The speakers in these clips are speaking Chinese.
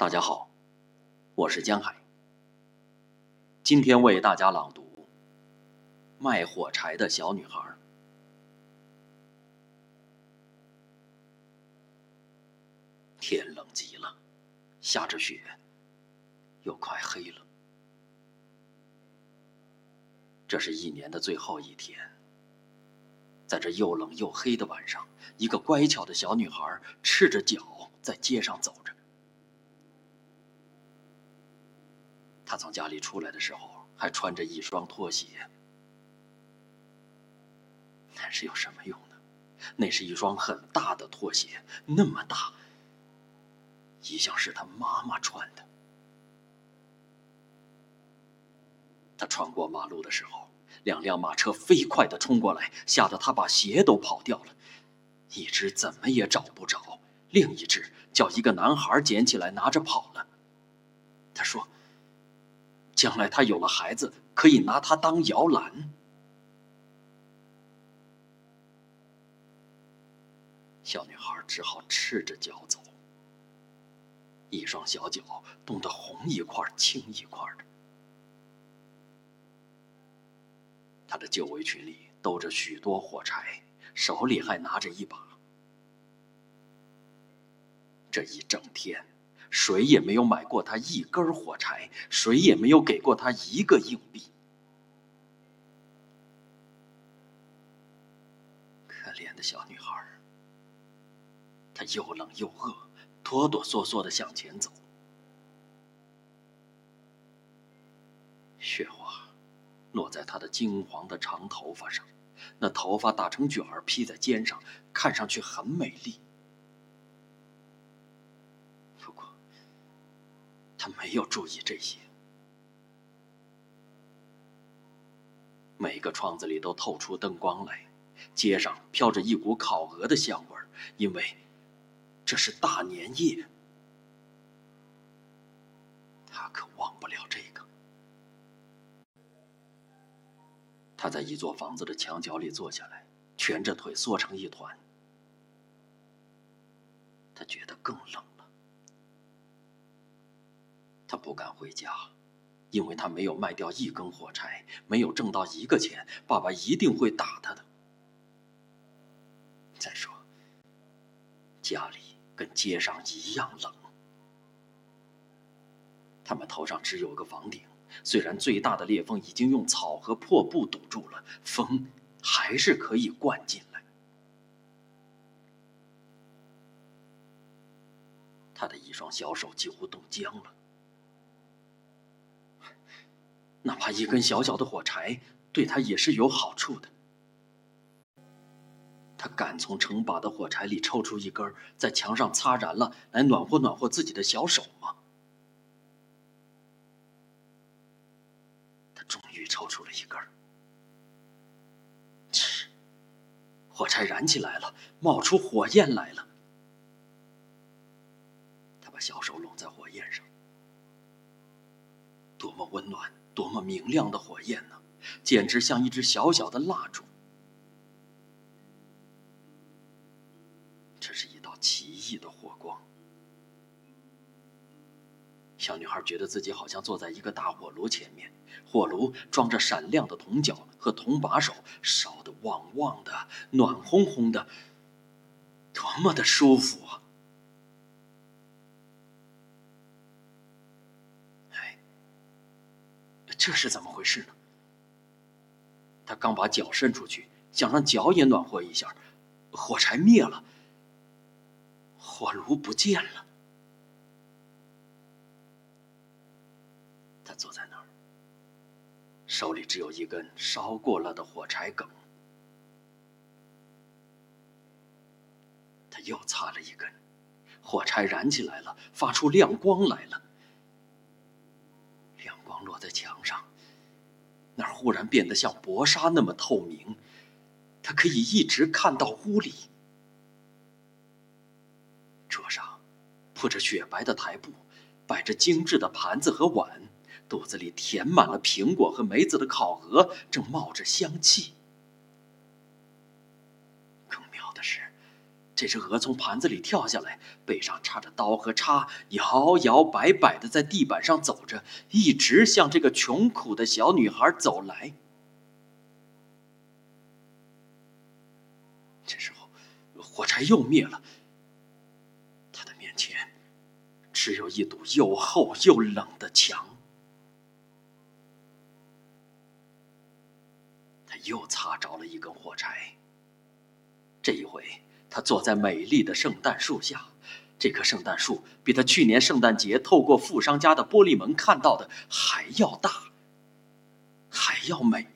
大家好，我是江海。今天为大家朗读《卖火柴的小女孩》。天冷极了，下着雪，又快黑了。这是一年的最后一天，在这又冷又黑的晚上，一个乖巧的小女孩赤着脚在街上走着。他从家里出来的时候还穿着一双拖鞋，但是有什么用呢？那是一双很大的拖鞋，那么大，一向是他妈妈穿的。他穿过马路的时候，两辆马车飞快地冲过来，吓得他把鞋都跑掉了。一只怎么也找不着，另一只叫一个男孩捡起来拿着跑了。他说：“将来他有了孩子，可以拿它当摇篮。”小女孩只好赤着脚走，一双小脚冻得红一块青一块的。她的旧围裙里兜着许多火柴，手里还拿着一把。这一整天，谁也没有买过他一根火柴，谁也没有给过他一个硬币。可怜的小女孩，她又冷又饿，哆哆嗦嗦的向前走，雪花。落在她的金黄的长头发上，那头发打成卷儿披在肩上，看上去很美丽。没有注意这些。每个窗子里都透出灯光来，街上飘着一股烤鹅的香味，因为这是大年夜。他可忘不了这个。他在一座房子的墙角里坐下来，蜷着腿缩成一团。他觉得更冷。他不敢回家，因为他没有卖掉一根火柴，没有挣到一个钱，爸爸一定会打他的。再说，家里跟街上一样冷。他们头上只有个房顶。虽然最大的裂缝已经用草和破布堵住了，风还是可以灌进来。他的一双小手几乎冻僵了。哪怕一根小小的火柴，对他也是有好处的。他敢从成把的火柴里抽出一根，在墙上擦燃了，来暖和暖和自己的小手吗？他终于抽出了一根儿，切！火柴燃起来了，冒出火焰来了。明亮的火焰呢！简直像一支小小的蜡烛。这是一道奇异的火光。小女孩觉得自己好像坐在一个大火炉前面，火炉装着闪亮的铜脚和铜把手，烧得旺旺的、暖烘烘的，多么的舒服啊！这是怎么回事呢？他刚把脚伸出去，想让脚也暖和一下，火柴灭了，火炉不见了。他坐在那儿，手里只有一根烧过了的火柴梗。他又擦了一根，火柴燃起来了，发出亮光来了。亮光落在墙，忽然变得像薄纱那么透明，他可以一直看到屋里。桌上铺着雪白的台布，摆着精致的盘子和碗。肚子里填满了苹果和梅子的烤鹅正冒着香气。更妙的是，这只鹅从盘子里跳下来，背上插着刀和叉，摇摇摆摆的在地板上走着，一直向这个穷苦的小女孩走来。这时候，火柴又灭了。他的面前只有一堵又厚又冷的墙。他又擦着了一根火柴。这一回。他坐在美丽的圣诞树下，这棵圣诞树比他去年圣诞节透过富商家的玻璃门看到的还要大，还要美。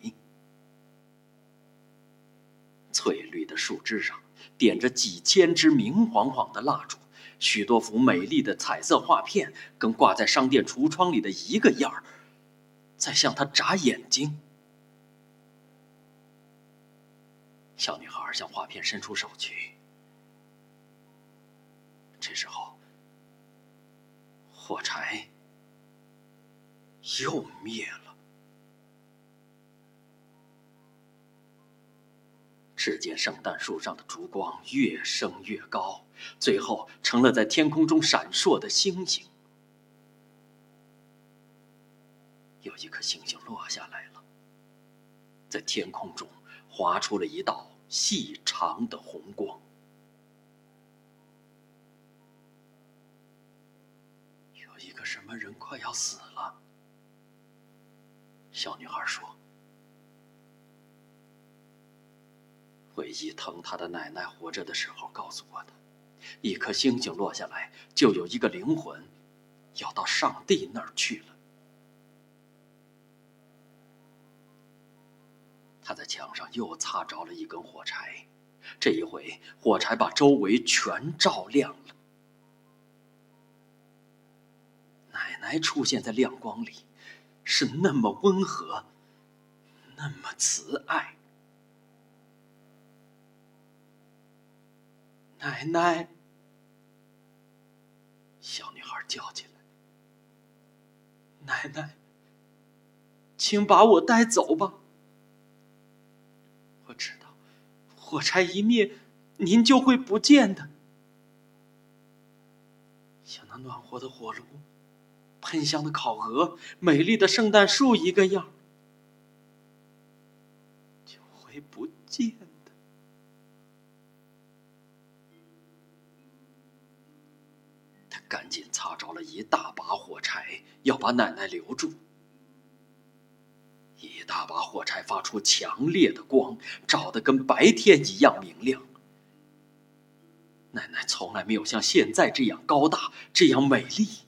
翠绿的树枝上点着几千支明晃晃的蜡烛，许多幅美丽的彩色画片跟挂在商店橱窗里的一个样儿，在向他眨眼睛。小女孩向画片伸出手去。这时候，火柴又灭了。只见圣诞树上的烛光越升越高，最后成了在天空中闪烁的星星。有一颗星星落下来了，在天空中划出了一道细长的红光。什么人快要死了？小女孩说：“唯一疼她的奶奶活着的时候告诉过她，一颗星星落下来，就有一个灵魂要到上帝那儿去了。”她在墙上又擦着了一根火柴，这一回火柴把周围全照亮了。还出现在亮光里，是那么温和，那么慈爱。奶奶，小女孩叫起来：“奶奶，请把我带走吧。我知道，火柴一灭，您就会不见的，像那暖和的火炉。”喷香的烤鹅，美丽的圣诞树，一个样，就会不见的。他赶紧擦着了一大把火柴，要把奶奶留住。一大把火柴发出强烈的光，照得跟白天一样明亮。奶奶从来没有像现在这样高大，这样美丽。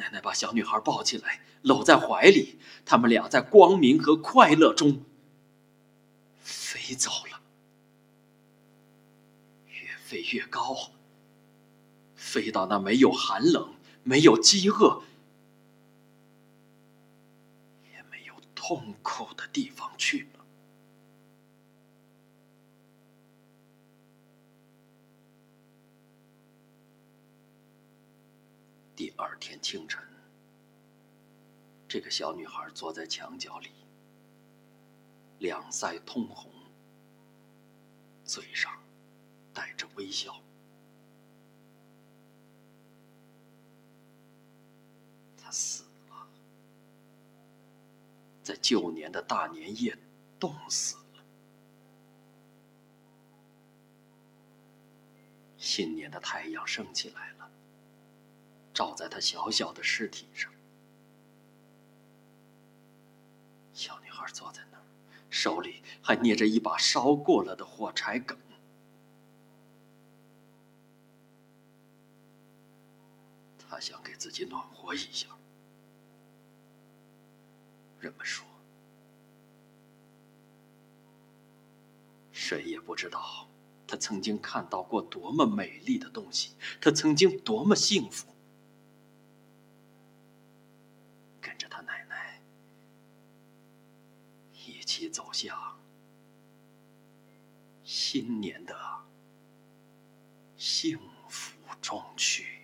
奶奶把小女孩抱起来，搂在怀里。他们俩在光明和快乐中飞走了，越飞越高，飞到那没有寒冷、没有饥饿、也没有痛苦的地方去第二天清晨，这个小女孩坐在墙角里，两腮通红，嘴上带着微笑。她死了，在旧年的大年夜冻死了。新年的太阳升起来了。照在他小小的尸体上，小女孩坐在那儿，手里还捏着一把烧过了的火柴梗。她想给自己暖和一下。人们说，谁也不知道她曾经看到过多么美丽的东西，她曾经多么幸福。走向新年的幸福中去。